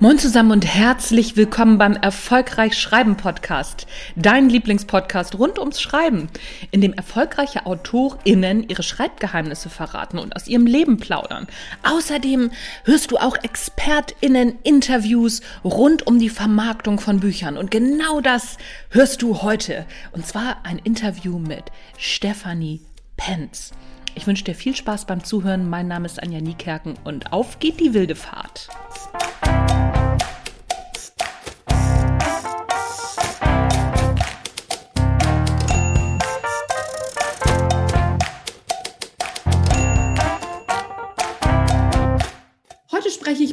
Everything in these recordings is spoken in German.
Moin zusammen und herzlich willkommen beim Erfolgreich Schreiben Podcast, dein Lieblingspodcast rund ums Schreiben, in dem erfolgreiche AutorInnen ihre Schreibgeheimnisse verraten und aus ihrem Leben plaudern. Außerdem hörst du auch ExpertInnen Interviews rund um die Vermarktung von Büchern und genau das hörst du heute. Und zwar ein Interview mit Stefanie Penz. Ich wünsche dir viel Spaß beim Zuhören. Mein Name ist Anja Niekerken und auf geht die wilde Fahrt.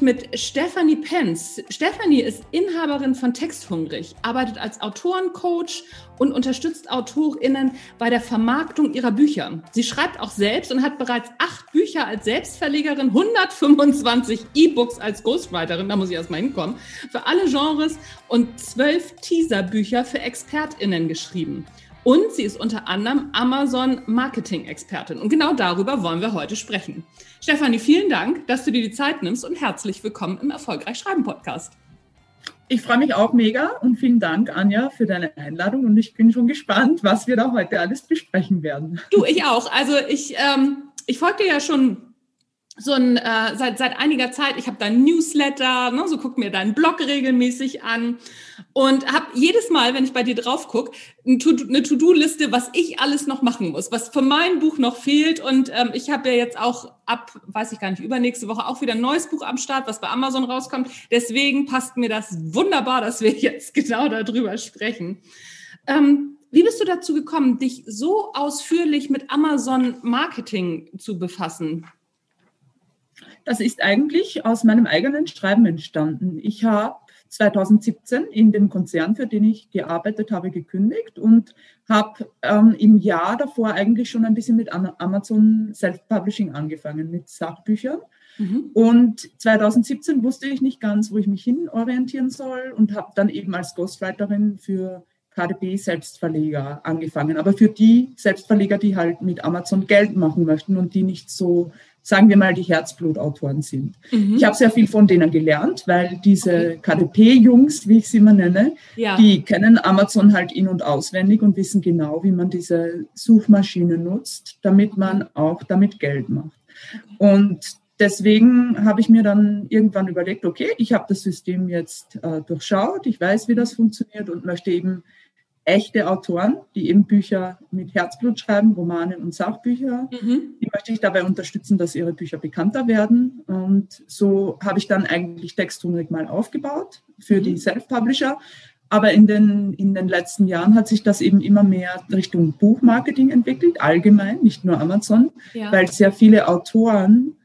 Mit Stephanie Penz. Stephanie ist Inhaberin von Texthungrig, arbeitet als Autorencoach und unterstützt AutorInnen bei der Vermarktung ihrer Bücher. Sie schreibt auch selbst und hat bereits acht Bücher als Selbstverlegerin, 125 E-Books als Ghostwriterin, da muss ich erstmal hinkommen, für alle Genres und zwölf Teaserbücher für ExpertInnen geschrieben. Und sie ist unter anderem Amazon Marketing Expertin. Und genau darüber wollen wir heute sprechen. Stefanie, vielen Dank, dass du dir die Zeit nimmst und herzlich willkommen im Erfolgreich Schreiben Podcast. Ich freue mich auch mega und vielen Dank, Anja, für deine Einladung. Und ich bin schon gespannt, was wir da heute alles besprechen werden. Du, ich auch. Also ich, ähm, ich folge dir ja schon so ein, äh, seit, seit einiger Zeit, ich habe dein Newsletter, ne, so guck mir deinen Blog regelmäßig an und habe jedes Mal, wenn ich bei dir drauf gucke, eine To-Do-Liste, was ich alles noch machen muss, was für mein Buch noch fehlt. Und ähm, ich habe ja jetzt auch ab, weiß ich gar nicht, übernächste Woche auch wieder ein neues Buch am Start, was bei Amazon rauskommt. Deswegen passt mir das wunderbar, dass wir jetzt genau darüber sprechen. Ähm, wie bist du dazu gekommen, dich so ausführlich mit Amazon Marketing zu befassen? Das ist eigentlich aus meinem eigenen Schreiben entstanden. Ich habe 2017 in dem Konzern, für den ich gearbeitet habe, gekündigt und habe ähm, im Jahr davor eigentlich schon ein bisschen mit Amazon Self-Publishing angefangen, mit Sachbüchern. Mhm. Und 2017 wusste ich nicht ganz, wo ich mich hin orientieren soll und habe dann eben als Ghostwriterin für KDP Selbstverleger angefangen. Aber für die Selbstverleger, die halt mit Amazon Geld machen möchten und die nicht so sagen wir mal, die Herzblutautoren sind. Mhm. Ich habe sehr viel von denen gelernt, weil diese KDP-Jungs, wie ich sie immer nenne, ja. die kennen Amazon halt in- und auswendig und wissen genau, wie man diese Suchmaschine nutzt, damit man auch damit Geld macht. Und deswegen habe ich mir dann irgendwann überlegt, okay, ich habe das System jetzt äh, durchschaut, ich weiß, wie das funktioniert und möchte eben echte Autoren, die eben Bücher mit Herzblut schreiben, Romane und Sachbücher. Mhm. Die möchte ich dabei unterstützen, dass ihre Bücher bekannter werden. Und so habe ich dann eigentlich Texthungrig mal aufgebaut für mhm. die Self-Publisher. Aber in den, in den letzten Jahren hat sich das eben immer mehr Richtung Buchmarketing entwickelt, allgemein, nicht nur Amazon, ja. weil sehr viele Autoren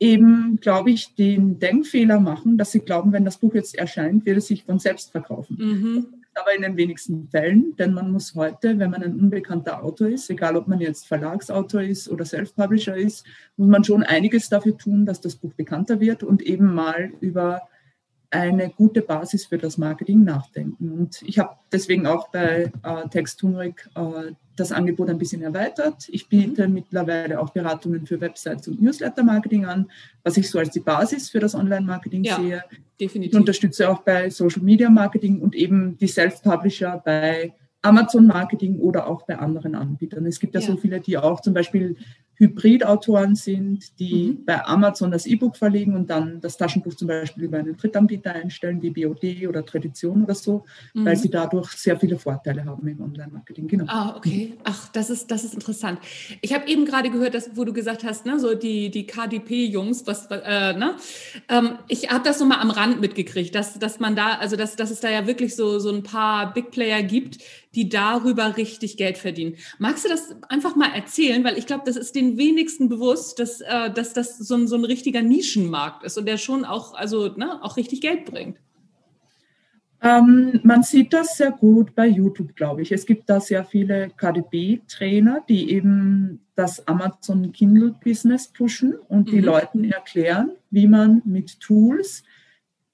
eben, glaube ich, den Denkfehler machen, dass sie glauben, wenn das Buch jetzt erscheint, wird es sich von selbst verkaufen. Mhm aber in den wenigsten Fällen, denn man muss heute, wenn man ein unbekannter Autor ist, egal ob man jetzt Verlagsautor ist oder Self-Publisher ist, muss man schon einiges dafür tun, dass das Buch bekannter wird und eben mal über eine gute Basis für das Marketing nachdenken. Und ich habe deswegen auch bei äh, Texthungrig äh, das Angebot ein bisschen erweitert. Ich biete mhm. mittlerweile auch Beratungen für Websites und Newsletter-Marketing an, was ich so als die Basis für das Online-Marketing ja, sehe. Definitiv. Ich unterstütze auch bei Social-Media-Marketing und eben die Self-Publisher bei Amazon-Marketing oder auch bei anderen Anbietern. Es gibt ja, ja, so viele, die auch zum Beispiel Hybridautoren sind, die mhm. bei Amazon das E-Book verlegen und dann das Taschenbuch zum Beispiel über einen Drittanbieter einstellen, wie BOD oder Tradition oder so, mhm. weil sie dadurch sehr viele Vorteile haben im Online-Marketing. Genau. Ah, okay. Ach, das ist, das ist interessant. Ich habe eben gerade gehört, dass, wo du gesagt hast, ne, so die, die KDP-Jungs, was, äh, ne? Ähm, ich habe das so mal am Rand mitgekriegt, dass, dass man da, also dass, dass es da ja wirklich so, so ein paar Big Player gibt, die darüber richtig Geld verdienen. Magst du das einfach mal erzählen? Weil ich glaube, das ist den wenigsten bewusst, dass, äh, dass das so ein, so ein richtiger Nischenmarkt ist und der schon auch, also, ne, auch richtig Geld bringt. Ähm, man sieht das sehr gut bei YouTube, glaube ich. Es gibt da sehr viele KDB-Trainer, die eben das Amazon Kindle-Business pushen und mhm. die Leuten erklären, wie man mit Tools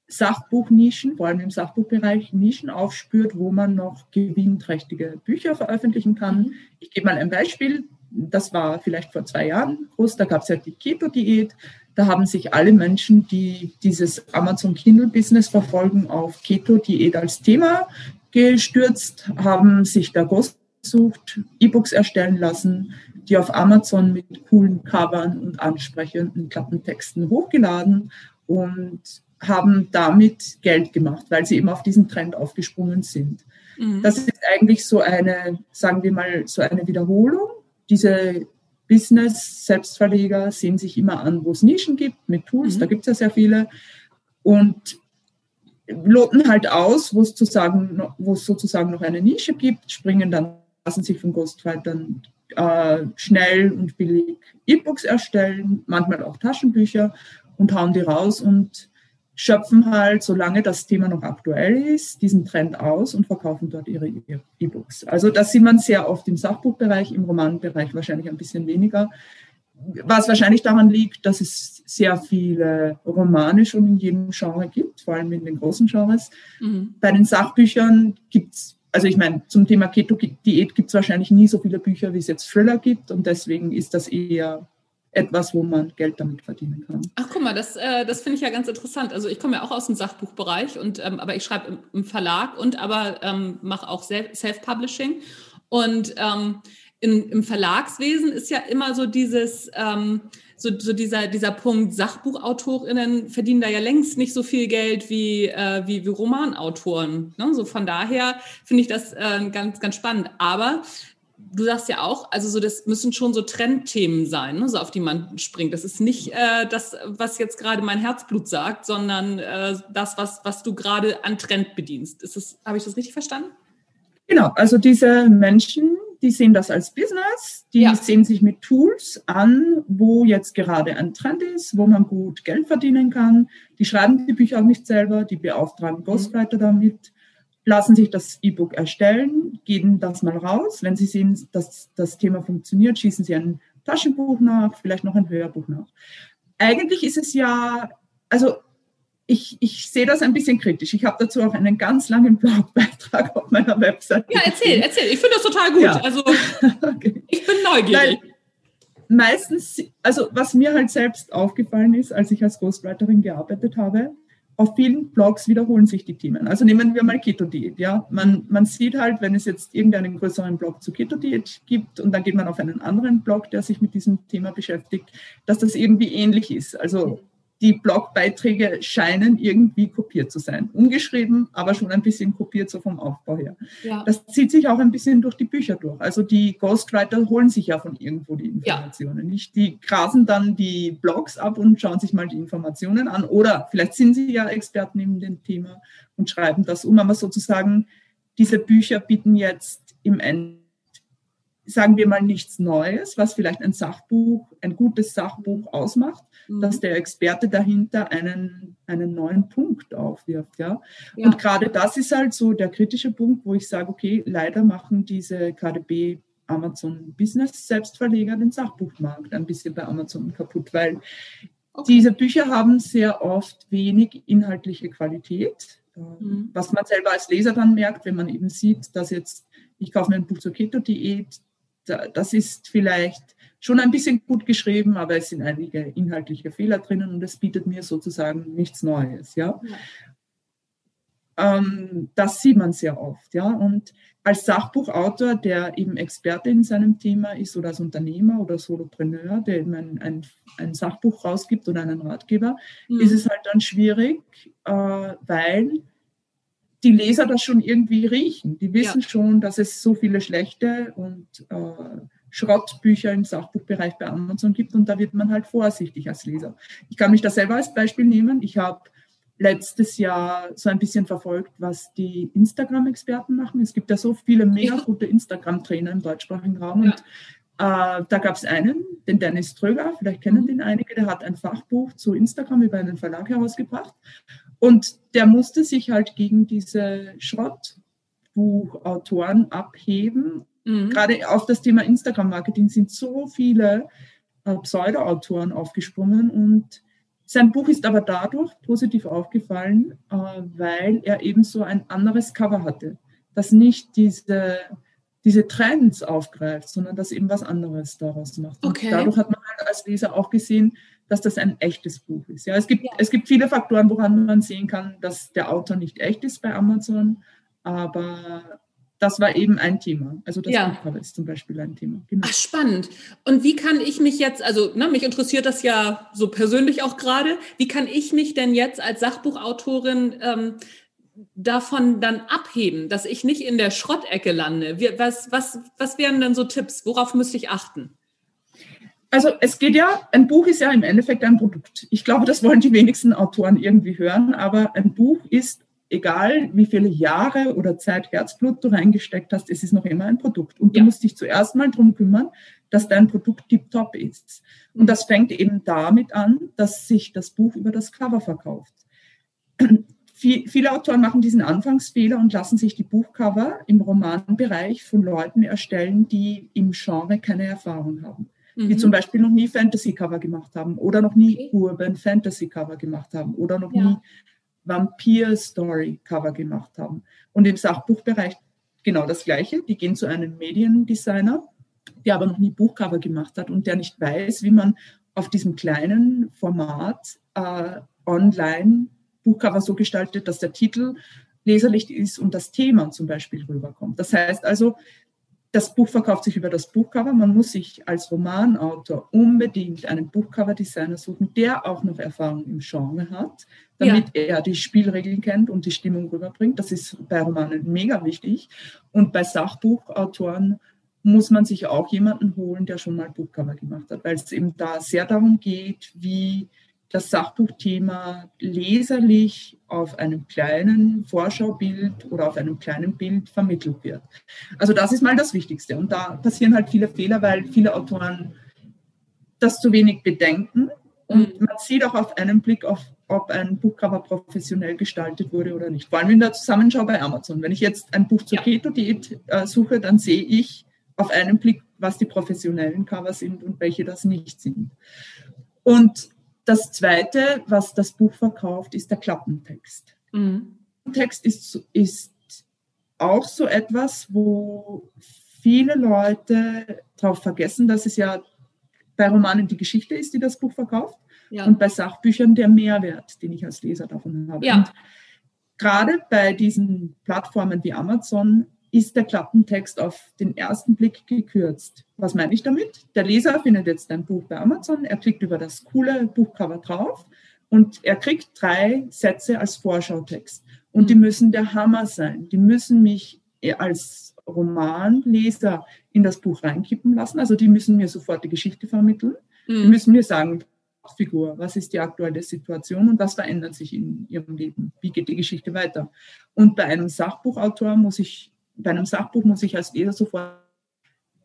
Sachbuchnischen, vor allem im Sachbuchbereich, Nischen aufspürt, wo man noch gewinnträchtige Bücher veröffentlichen kann. Mhm. Ich gebe mal ein Beispiel. Das war vielleicht vor zwei Jahren groß. Da gab es ja die Keto-Diät. Da haben sich alle Menschen, die dieses Amazon Kindle Business verfolgen, auf Keto-Diät als Thema gestürzt, haben sich da gesucht, E-Books erstellen lassen, die auf Amazon mit coolen Covern und ansprechenden Klappentexten hochgeladen und haben damit Geld gemacht, weil sie eben auf diesen Trend aufgesprungen sind. Mhm. Das ist eigentlich so eine, sagen wir mal, so eine Wiederholung. Diese Business-Selbstverleger sehen sich immer an, wo es Nischen gibt mit Tools, mhm. da gibt es ja sehr viele. Und loten halt aus, wo es, sozusagen noch eine Nische gibt, springen dann, lassen sich von Ghostwritern äh, schnell und billig E-Books erstellen, manchmal auch Taschenbücher und hauen die raus und schöpfen halt, solange das Thema noch aktuell ist, diesen Trend aus und verkaufen dort ihre E-Books. Also das sieht man sehr oft im Sachbuchbereich, im Romanbereich wahrscheinlich ein bisschen weniger. Was wahrscheinlich daran liegt, dass es sehr viele Romane schon in jedem Genre gibt, vor allem in den großen Genres. Mhm. Bei den Sachbüchern gibt es, also ich meine, zum Thema Keto-Diät gibt es wahrscheinlich nie so viele Bücher, wie es jetzt Thriller gibt und deswegen ist das eher etwas, wo man Geld damit verdienen kann. Ach, guck mal, das, äh, das finde ich ja ganz interessant. Also ich komme ja auch aus dem Sachbuchbereich und ähm, aber ich schreibe im, im, Verlag und aber ähm, mache auch Self-Publishing. Und ähm, in, im Verlagswesen ist ja immer so dieses, ähm, so, so dieser, dieser Punkt, SachbuchautorInnen verdienen da ja längst nicht so viel Geld wie, äh, wie, wie Romanautoren. Ne? So von daher finde ich das äh, ganz, ganz spannend. Aber du sagst ja auch, also so das müssen schon so Trendthemen sein, ne, so auf die man springt. Das ist nicht äh, das, was jetzt gerade mein Herzblut sagt, sondern äh, das, was, was du gerade an Trend bedienst. Ist das, habe ich das richtig verstanden? Genau, also diese Menschen, die sehen das als Business, die ja. sehen sich mit Tools an, wo jetzt gerade ein Trend ist, wo man gut Geld verdienen kann. Die schreiben die Bücher auch nicht selber, die beauftragen mhm. Ghostwriter mhm. damit lassen sich das E-Book erstellen, geben das mal raus. Wenn Sie sehen, dass das Thema funktioniert, schießen Sie ein Taschenbuch nach, vielleicht noch ein Hörbuch nach. Eigentlich ist es ja, also ich, ich sehe das ein bisschen kritisch. Ich habe dazu auch einen ganz langen Blogbeitrag auf meiner Website. Ja, erzähl, erzähl. Ich finde das total gut. Ja. Also okay. ich bin neugierig. Weil meistens, also was mir halt selbst aufgefallen ist, als ich als Ghostwriterin gearbeitet habe, auf vielen Blogs wiederholen sich die Themen. Also nehmen wir mal Keto-Diät. Ja? Man, man sieht halt, wenn es jetzt irgendeinen größeren Blog zu Keto-Diät gibt und dann geht man auf einen anderen Blog, der sich mit diesem Thema beschäftigt, dass das irgendwie ähnlich ist. Also die Blogbeiträge scheinen irgendwie kopiert zu sein. Umgeschrieben, aber schon ein bisschen kopiert so vom Aufbau her. Ja. Das zieht sich auch ein bisschen durch die Bücher durch. Also die Ghostwriter holen sich ja von irgendwo die Informationen. Ja. Nicht die grasen dann die Blogs ab und schauen sich mal die Informationen an. Oder vielleicht sind sie ja Experten in dem Thema und schreiben das um. Aber sozusagen, diese Bücher bieten jetzt im Endeffekt sagen wir mal, nichts Neues, was vielleicht ein Sachbuch, ein gutes Sachbuch ausmacht, mhm. dass der Experte dahinter einen, einen neuen Punkt aufwirft. Ja? ja? Und gerade das ist halt so der kritische Punkt, wo ich sage, okay, leider machen diese KDB Amazon Business Selbstverleger den Sachbuchmarkt ein bisschen bei Amazon kaputt, weil okay. diese Bücher haben sehr oft wenig inhaltliche Qualität, mhm. was man selber als Leser dann merkt, wenn man eben sieht, dass jetzt ich kaufe mir ein Buch zur Keto-Diät, das ist vielleicht schon ein bisschen gut geschrieben, aber es sind einige inhaltliche Fehler drinnen und es bietet mir sozusagen nichts Neues. Ja? ja. Ähm, das sieht man sehr oft. Ja? Und als Sachbuchautor, der eben Experte in seinem Thema ist oder als Unternehmer oder Solopreneur, der eben ein, ein, ein Sachbuch rausgibt oder einen Ratgeber, mhm. ist es halt dann schwierig, äh, weil die Leser das schon irgendwie riechen. Die wissen ja. schon, dass es so viele schlechte und äh, Schrottbücher im Sachbuchbereich bei Amazon gibt und da wird man halt vorsichtig als Leser. Ich kann mich da selber als Beispiel nehmen. Ich habe letztes Jahr so ein bisschen verfolgt, was die Instagram-Experten machen. Es gibt ja so viele mega gute Instagram-Trainer im deutschsprachigen Raum und äh, da gab es einen, den Dennis Tröger, vielleicht kennen mhm. den einige, der hat ein Fachbuch zu Instagram über einen Verlag herausgebracht. Und der musste sich halt gegen diese Schrottbuchautoren abheben. Mhm. Gerade auf das Thema Instagram-Marketing sind so viele äh, Pseudo-Autoren aufgesprungen und sein Buch ist aber dadurch positiv aufgefallen, äh, weil er eben so ein anderes Cover hatte, das nicht diese, diese Trends aufgreift, sondern das eben was anderes daraus macht. Okay. Und dadurch hat man halt als Leser auch gesehen, dass das ein echtes Buch ist. Ja, es gibt, ja. es gibt viele Faktoren, woran man sehen kann, dass der Autor nicht echt ist bei Amazon, aber das war eben ein Thema. Also das ja. Buchcover ist zum Beispiel ein Thema. Genau. Ach, spannend. Und wie kann ich mich jetzt, also ne, mich interessiert das ja so persönlich auch gerade, wie kann ich mich denn jetzt als Sachbuchautorin ähm, davon dann abheben, dass ich nicht in der Schrottecke lande? Was, was, was wären denn so Tipps? Worauf müsste ich achten? Also es geht ja, ein Buch ist ja im Endeffekt ein Produkt. Ich glaube, das wollen die wenigsten Autoren irgendwie hören, aber ein Buch ist, egal wie viele Jahre oder Zeit Herzblut du reingesteckt hast, es ist noch immer ein Produkt. Und du ja. musst dich zuerst mal darum kümmern, dass dein Produkt tiptop ist. Und das fängt eben damit an, dass sich das Buch über das Cover verkauft. Viele Autoren machen diesen Anfangsfehler und lassen sich die Buchcover im Romanbereich von Leuten erstellen, die im Genre keine Erfahrung haben mhm. die zum Beispiel noch nie Fantasy-Cover gemacht haben oder noch nie okay. Urban Fantasy-Cover gemacht haben oder noch ja. nie Vampir-Story-Cover gemacht haben. Und im Sachbuchbereich genau das Gleiche. Die gehen zu einem Mediendesigner, der aber noch nie Buchcover gemacht hat und der nicht weiß, wie man auf diesem kleinen Format äh, online Buchcover so gestaltet, dass der Titel leserlich ist und das Thema zum Beispiel rüberkommt. Das heißt also, das Buch verkauft sich über das Buchcover. Man muss sich als Romanautor unbedingt einen Buchcover-Designer suchen, der auch noch Erfahrung im Genre hat, damit ja. er die Spielregeln kennt und die Stimmung rüberbringt. Das ist bei Romanen mega wichtig. Und bei Sachbuchautoren muss man sich auch jemanden holen, der schon mal Buchcover gemacht hat, weil es eben da sehr darum geht, wie das Sachbuchthema leserlich auf einem kleinen Vorschaubild oder auf einem kleinen Bild vermittelt wird. Also das ist mal das Wichtigste. Und da passieren halt viele Fehler, weil viele Autoren das zu wenig bedenken. Und mhm. man sieht auch auf einen Blick, auf, ob ein Buchcover professionell gestaltet wurde oder nicht. Vor allem in der Zusammenschau bei Amazon. Wenn ich jetzt ein Buch zur ja. Keto-Diät äh, suche, dann sehe ich auf einen Blick, was die professionellen Cover sind und welche das nicht sind. Und das Zweite, was das Buch verkauft, ist der Klappentext. Mhm. Text ist, ist auch so etwas, wo viele Leute darauf vergessen, dass es ja bei Romanen die Geschichte ist, die das Buch verkauft ja. und bei Sachbüchern der Mehrwert, den ich als Leser davon habe. Ja. Und gerade bei diesen Plattformen wie Amazon ist der Klappentext auf den ersten Blick gekürzt. Was meine ich damit? Der Leser findet jetzt ein Buch bei Amazon, er klickt über das coole Buchcover drauf und er kriegt drei Sätze als Vorschautext. Und die mhm. müssen der Hammer sein. Die müssen mich als Romanleser in das Buch reinkippen lassen. Also die müssen mir sofort die Geschichte vermitteln. Mhm. Die müssen mir sagen, Figur, was ist die aktuelle Situation und was verändert sich in ihrem Leben? Wie geht die Geschichte weiter? Und bei einem Sachbuchautor muss ich bei einem Sachbuch muss ich als Leser sofort,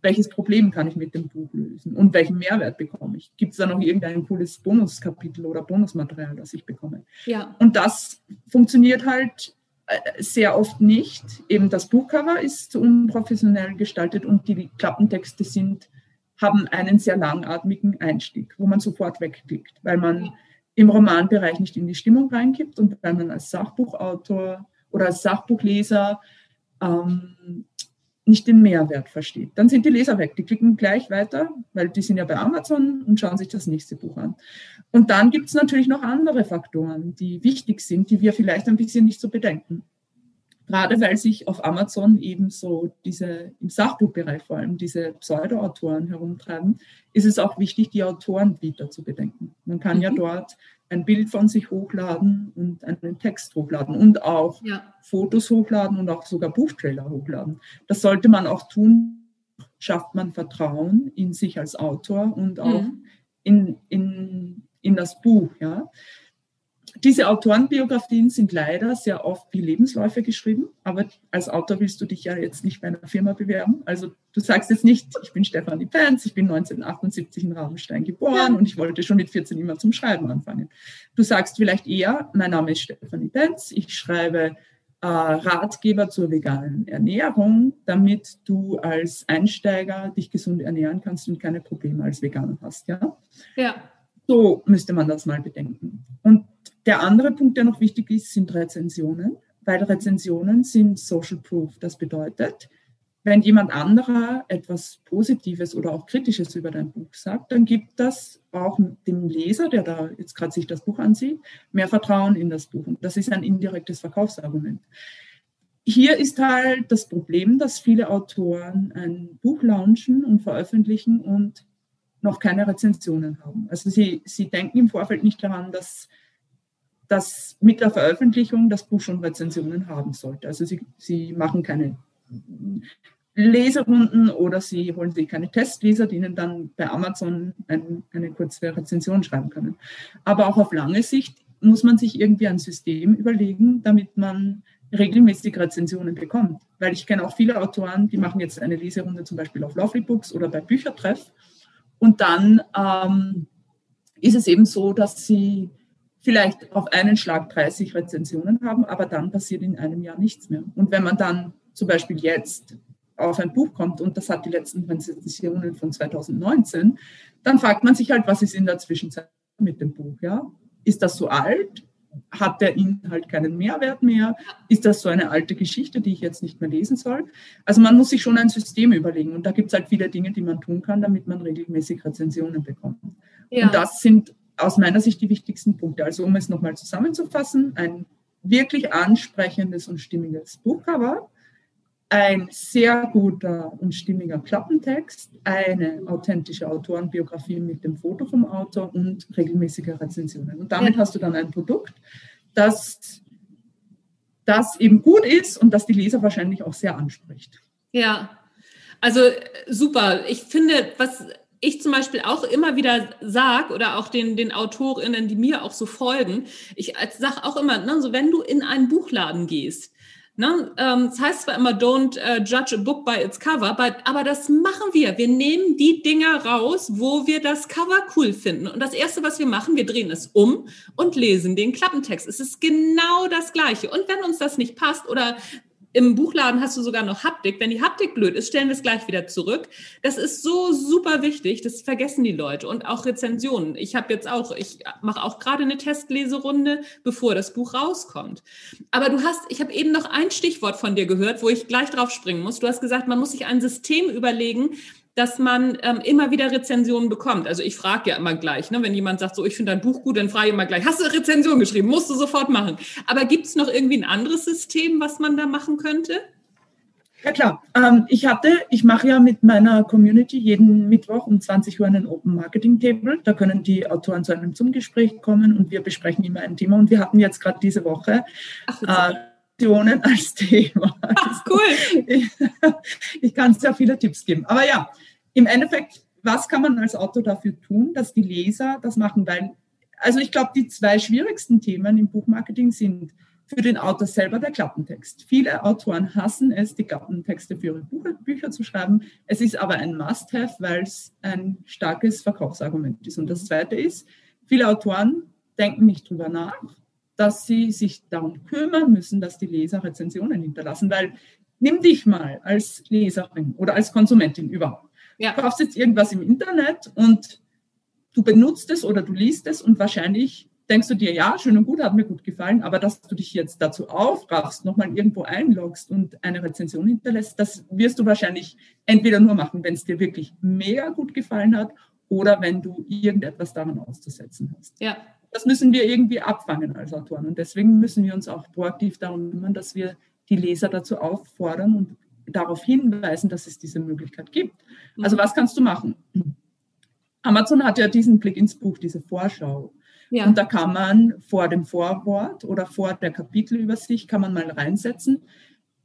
welches Problem kann ich mit dem Buch lösen und welchen Mehrwert bekomme ich? Gibt es da noch irgendein cooles Bonuskapitel oder Bonusmaterial, das ich bekomme? Ja. Und das funktioniert halt äh, sehr oft nicht. Eben das Buchcover ist zu unprofessionell gestaltet und die Klappentexte sind, haben einen sehr langatmigen Einstieg, wo man sofort wegklickt, weil man im Romanbereich nicht in die Stimmung reinkippt und weil man als Sachbuchautor oder als Sachbuchleser ähm, nicht den Mehrwert versteht. Dann sind die Leser weg. Die klicken gleich weiter, weil die sind ja bei Amazon und schauen sich das nächste Buch an. Und dann gibt es natürlich noch andere Faktoren, die wichtig sind, die wir vielleicht ein bisschen nicht so bedenken. Gerade weil sich auf Amazon eben so diese, im Sachbuchbereich vor allem, diese Pseudo-Autoren herumtreiben, ist es auch wichtig, die Autorenbieter zu bedenken. Man kann mhm. ja dort ein Bild von sich hochladen und einen Text hochladen und auch ja. Fotos hochladen und auch sogar Buchtrailer hochladen. Das sollte man auch tun. Schafft man Vertrauen in sich als Autor und auch mhm. in, in, in das Buch. Ja diese Autorenbiografien sind leider sehr oft wie Lebensläufe geschrieben, aber als Autor willst du dich ja jetzt nicht bei einer Firma bewerben. Also du sagst jetzt nicht, ich bin Stefanie Penz, ich bin 1978 in Rabenstein geboren und ich wollte schon mit 14 immer zum Schreiben anfangen. Du sagst vielleicht eher, mein Name ist Stefanie Penz, ich schreibe äh, Ratgeber zur veganen Ernährung, damit du als Einsteiger dich gesund ernähren kannst und keine Probleme als Veganer hast. Ja. ja. So müsste man das mal bedenken. Und der andere Punkt, der noch wichtig ist, sind Rezensionen, weil Rezensionen sind Social Proof. Das bedeutet, wenn jemand anderer etwas Positives oder auch Kritisches über dein Buch sagt, dann gibt das auch dem Leser, der da jetzt gerade sich das Buch ansieht, mehr Vertrauen in das Buch. Und das ist ein indirektes Verkaufsargument. Hier ist halt das Problem, dass viele Autoren ein Buch launchen und veröffentlichen und noch keine Rezensionen haben. Also sie, sie denken im Vorfeld nicht daran, dass, dass mit der Veröffentlichung das Buch schon Rezensionen haben sollte. Also sie, sie machen keine Leserunden oder Sie holen sich keine Testleser, die Ihnen dann bei Amazon ein, eine kurze Rezension schreiben können. Aber auch auf lange Sicht muss man sich irgendwie ein System überlegen, damit man regelmäßig Rezensionen bekommt. Weil ich kenne auch viele Autoren, die machen jetzt eine Leserunde zum Beispiel auf Lovely Books oder bei Büchertreff. Und dann ähm, ist es eben so, dass sie vielleicht auf einen Schlag 30 Rezensionen haben, aber dann passiert in einem Jahr nichts mehr. Und wenn man dann zum Beispiel jetzt auf ein Buch kommt und das hat die letzten Rezensionen von 2019, dann fragt man sich halt, was ist in der Zwischenzeit mit dem Buch? Ja? Ist das so alt? Hat der Inhalt keinen Mehrwert mehr? Ist das so eine alte Geschichte, die ich jetzt nicht mehr lesen soll? Also man muss sich schon ein System überlegen und da gibt es halt viele Dinge, die man tun kann, damit man regelmäßig Rezensionen bekommt. Ja. Und das sind aus meiner Sicht die wichtigsten Punkte. Also um es nochmal zusammenzufassen, ein wirklich ansprechendes und stimmiges Buchcover, ein sehr guter und stimmiger Klappentext, eine authentische Autorenbiografie mit dem Foto vom Autor und regelmäßige Rezensionen. Und damit ja. hast du dann ein Produkt, das, das eben gut ist und das die Leser wahrscheinlich auch sehr anspricht. Ja, also super. Ich finde, was ich zum Beispiel auch immer wieder sage oder auch den, den Autorinnen, die mir auch so folgen, ich sage auch immer, ne, so wenn du in einen Buchladen gehst, Ne? Ähm, das heißt zwar immer, don't uh, judge a book by its cover, but, aber das machen wir. Wir nehmen die Dinger raus, wo wir das Cover cool finden. Und das Erste, was wir machen, wir drehen es um und lesen den Klappentext. Es ist genau das Gleiche. Und wenn uns das nicht passt oder im Buchladen hast du sogar noch Haptik. Wenn die Haptik blöd ist, stellen wir es gleich wieder zurück. Das ist so super wichtig. Das vergessen die Leute. Und auch Rezensionen. Ich habe jetzt auch, ich mache auch gerade eine Testleserunde, bevor das Buch rauskommt. Aber du hast, ich habe eben noch ein Stichwort von dir gehört, wo ich gleich drauf springen muss. Du hast gesagt, man muss sich ein System überlegen, dass man ähm, immer wieder Rezensionen bekommt. Also ich frage ja immer gleich, ne, wenn jemand sagt, so ich finde dein Buch gut, dann frage ich immer gleich, hast du eine Rezension geschrieben? Musst du sofort machen. Aber gibt es noch irgendwie ein anderes System, was man da machen könnte? Ja klar, ähm, ich hatte, ich mache ja mit meiner Community jeden Mittwoch um 20 Uhr einen Open Marketing Table. Da können die Autoren zu einem zum Gespräch kommen und wir besprechen immer ein Thema. Und wir hatten jetzt gerade diese Woche Ach, äh, als Thema. Ach, cool. Ich, ich kann sehr viele Tipps geben. Aber ja, im Endeffekt, was kann man als Autor dafür tun, dass die Leser das machen? Weil, also ich glaube, die zwei schwierigsten Themen im Buchmarketing sind für den Autor selber der Klappentext. Viele Autoren hassen es, die Klappentexte für ihre Bücher zu schreiben. Es ist aber ein Must-Have, weil es ein starkes Verkaufsargument ist. Und das Zweite ist, viele Autoren denken nicht drüber nach, dass sie sich darum kümmern müssen, dass die Leser Rezensionen hinterlassen. Weil nimm dich mal als Leserin oder als Konsumentin überhaupt. Ja. Du kaufst jetzt irgendwas im Internet und du benutzt es oder du liest es und wahrscheinlich denkst du dir, ja, schön und gut, hat mir gut gefallen, aber dass du dich jetzt dazu aufraffst, nochmal irgendwo einloggst und eine Rezension hinterlässt, das wirst du wahrscheinlich entweder nur machen, wenn es dir wirklich mega gut gefallen hat oder wenn du irgendetwas daran auszusetzen hast. Ja. Das müssen wir irgendwie abfangen als Autoren und deswegen müssen wir uns auch proaktiv darum kümmern, dass wir die Leser dazu auffordern und darauf hinweisen, dass es diese Möglichkeit gibt. Also mhm. was kannst du machen? Amazon hat ja diesen Blick ins Buch, diese Vorschau. Ja. Und da kann man vor dem Vorwort oder vor der Kapitelübersicht kann man mal reinsetzen.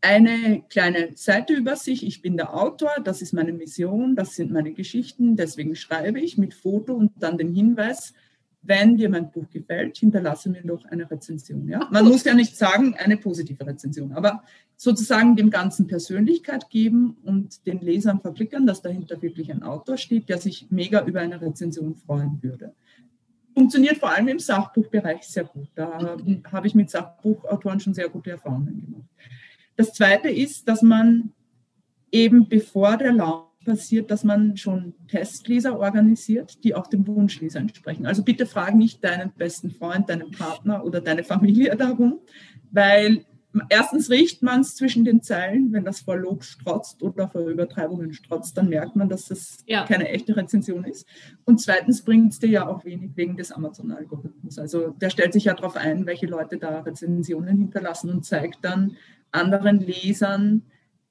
Eine kleine Seite über sich. Ich bin der Autor, das ist meine Mission, das sind meine Geschichten, deswegen schreibe ich mit Foto und dann den Hinweis, wenn dir mein Buch gefällt, hinterlasse mir doch eine Rezension. Ja? Man muss ja nicht sagen, eine positive Rezension, aber sozusagen dem Ganzen Persönlichkeit geben und den Lesern verklickern, dass dahinter wirklich ein Autor steht, der sich mega über eine Rezension freuen würde. Funktioniert vor allem im Sachbuchbereich sehr gut. Da habe ich mit Sachbuchautoren schon sehr gute Erfahrungen gemacht. Das Zweite ist, dass man eben bevor der Launch passiert, dass man schon Testleser organisiert, die auch dem Wunschleser entsprechen. Also bitte frag nicht deinen besten Freund, deinen Partner oder deine Familie darum, weil erstens riecht man es zwischen den Zeilen, wenn das vor Lob strotzt oder vor Übertreibungen strotzt, dann merkt man, dass das ja. keine echte Rezension ist. Und zweitens bringt es dir ja auch wenig wegen des Amazon-Algorithmus. Also der stellt sich ja darauf ein, welche Leute da Rezensionen hinterlassen und zeigt dann anderen Lesern,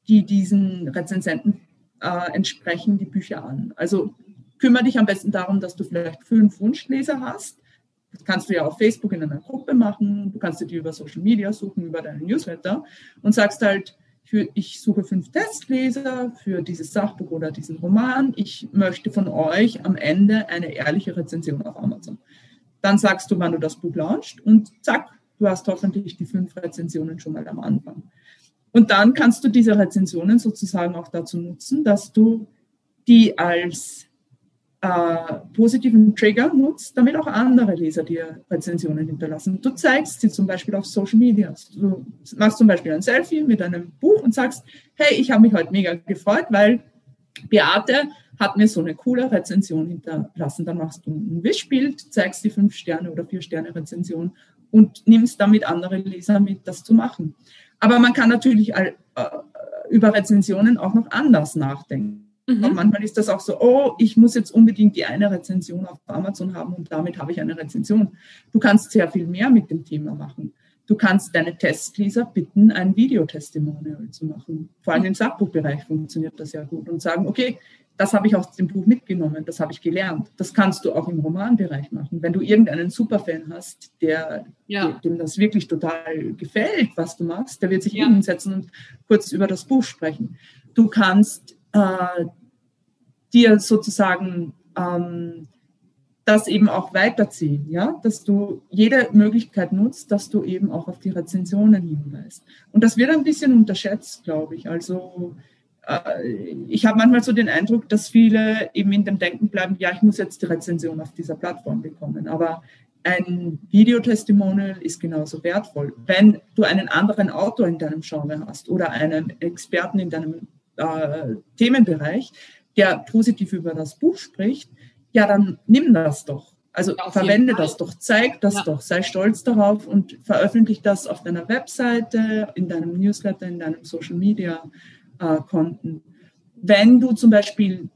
die diesen Rezensenten äh, entsprechen, die Bücher an. Also kümmere dich am besten darum, dass du vielleicht fünf Wunschleser hast das kannst du ja auf Facebook in einer Gruppe machen, du kannst dir die über Social Media suchen, über deinen Newsletter und sagst halt, für, ich suche fünf Testleser für dieses Sachbuch oder diesen Roman. Ich möchte von euch am Ende eine ehrliche Rezension auf Amazon. Dann sagst du, wann du das Buch launchst und zack, du hast hoffentlich die fünf Rezensionen schon mal am Anfang. Und dann kannst du diese Rezensionen sozusagen auch dazu nutzen, dass du die als äh, positiven Trigger nutzt, damit auch andere Leser dir Rezensionen hinterlassen. Du zeigst sie zum Beispiel auf Social Media. Du machst zum Beispiel ein Selfie mit einem Buch und sagst, hey, ich habe mich heute mega gefreut, weil Beate hat mir so eine coole Rezension hinterlassen. Dann machst du ein Wischbild, zeigst die fünf Sterne oder vier Sterne Rezension und nimmst damit andere Leser mit, das zu machen. Aber man kann natürlich äh, über Rezensionen auch noch anders nachdenken. Mhm. Und manchmal ist das auch so, oh, ich muss jetzt unbedingt die eine Rezension auf Amazon haben und damit habe ich eine Rezension. Du kannst sehr viel mehr mit dem Thema machen. Du kannst deine Testleser bitten, ein Videotestimonial zu machen. Vor allem im Sachbuchbereich funktioniert das ja gut und sagen, okay, das habe ich aus dem Buch mitgenommen, das habe ich gelernt. Das kannst du auch im Romanbereich machen. Wenn du irgendeinen Superfan hast, der, ja. dem das wirklich total gefällt, was du machst, der wird sich ja. hinsetzen und kurz über das Buch sprechen. Du kannst äh, dir sozusagen ähm, das eben auch weiterziehen, ja, dass du jede Möglichkeit nutzt, dass du eben auch auf die Rezensionen hinweist. Und das wird ein bisschen unterschätzt, glaube ich. Also ich habe manchmal so den Eindruck, dass viele eben in dem Denken bleiben, ja, ich muss jetzt die Rezension auf dieser Plattform bekommen. Aber ein Videotestimonial ist genauso wertvoll. Wenn du einen anderen Autor in deinem Genre hast oder einen Experten in deinem äh, Themenbereich, der positiv über das Buch spricht, ja, dann nimm das doch. Also ja, verwende das doch, zeig das ja. doch, sei stolz darauf und veröffentliche das auf deiner Webseite, in deinem Newsletter, in deinem Social Media äh, Konten. Wenn du zum Beispiel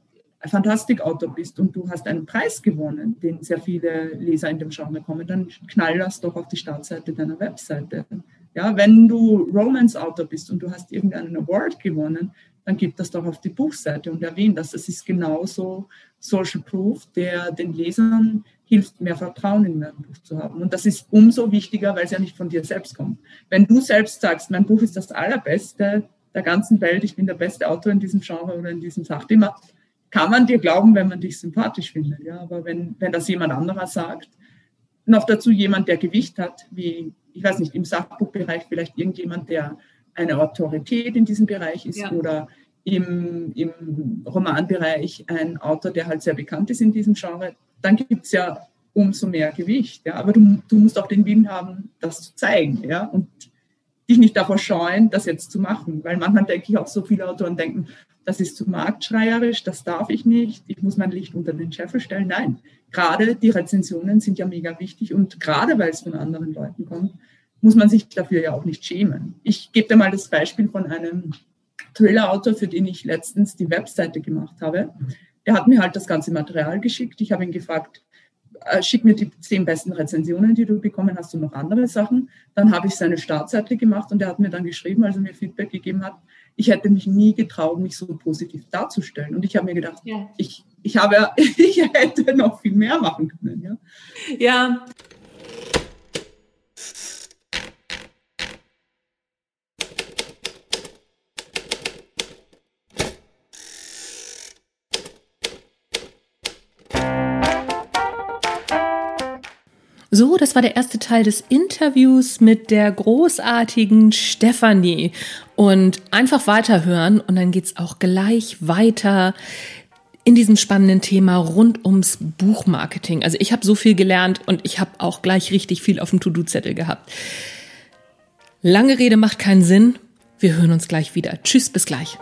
Fantastikautor bist und du hast einen Preis gewonnen, den sehr viele Leser in dem Genre kommen, dann knall das doch auf die Startseite deiner Webseite. Ja, wenn du Romance-Autor bist und du hast irgendeinen Award gewonnen, dann gib das doch auf die Buchseite und erwähne das. Das ist genauso Social Proof, der den Lesern hilft, mehr Vertrauen in dein Buch zu haben. Und das ist umso wichtiger, weil es ja nicht von dir selbst kommt. Wenn du selbst sagst, mein Buch ist das allerbeste der ganzen Welt, ich bin der beste Autor in diesem Genre oder in diesem Sachthema, kann man dir glauben, wenn man dich sympathisch findet. Ja, aber wenn, wenn das jemand anderer sagt, noch dazu jemand, der Gewicht hat, wie, ich weiß nicht, im Sachbuchbereich vielleicht irgendjemand, der eine Autorität in diesem Bereich ist ja. oder im, im Romanbereich ein Autor, der halt sehr bekannt ist in diesem Genre, dann gibt es ja umso mehr Gewicht. Ja? Aber du, du musst auch den Willen haben, das zu zeigen ja? und dich nicht davor scheuen, das jetzt zu machen. Weil manchmal denke ich auch, so viele Autoren denken, das ist zu marktschreierisch, das darf ich nicht, ich muss mein Licht unter den Scheffel stellen. Nein, gerade die Rezensionen sind ja mega wichtig und gerade weil es von anderen Leuten kommt, muss man sich dafür ja auch nicht schämen. Ich gebe dir mal das Beispiel von einem Thriller-Autor, für den ich letztens die Webseite gemacht habe. Der hat mir halt das ganze Material geschickt. Ich habe ihn gefragt, äh, schick mir die zehn besten Rezensionen, die du bekommen hast und noch andere Sachen. Dann habe ich seine Startseite gemacht und er hat mir dann geschrieben, als er mir Feedback gegeben hat, ich hätte mich nie getraut, mich so positiv darzustellen. Und ich habe mir gedacht, ja. ich, ich, habe, ich hätte noch viel mehr machen können. Ja. ja. So, das war der erste Teil des Interviews mit der großartigen Stefanie. Und einfach weiterhören und dann geht's auch gleich weiter in diesem spannenden Thema rund ums Buchmarketing. Also ich habe so viel gelernt und ich habe auch gleich richtig viel auf dem To-Do-Zettel gehabt. Lange Rede macht keinen Sinn. Wir hören uns gleich wieder. Tschüss, bis gleich.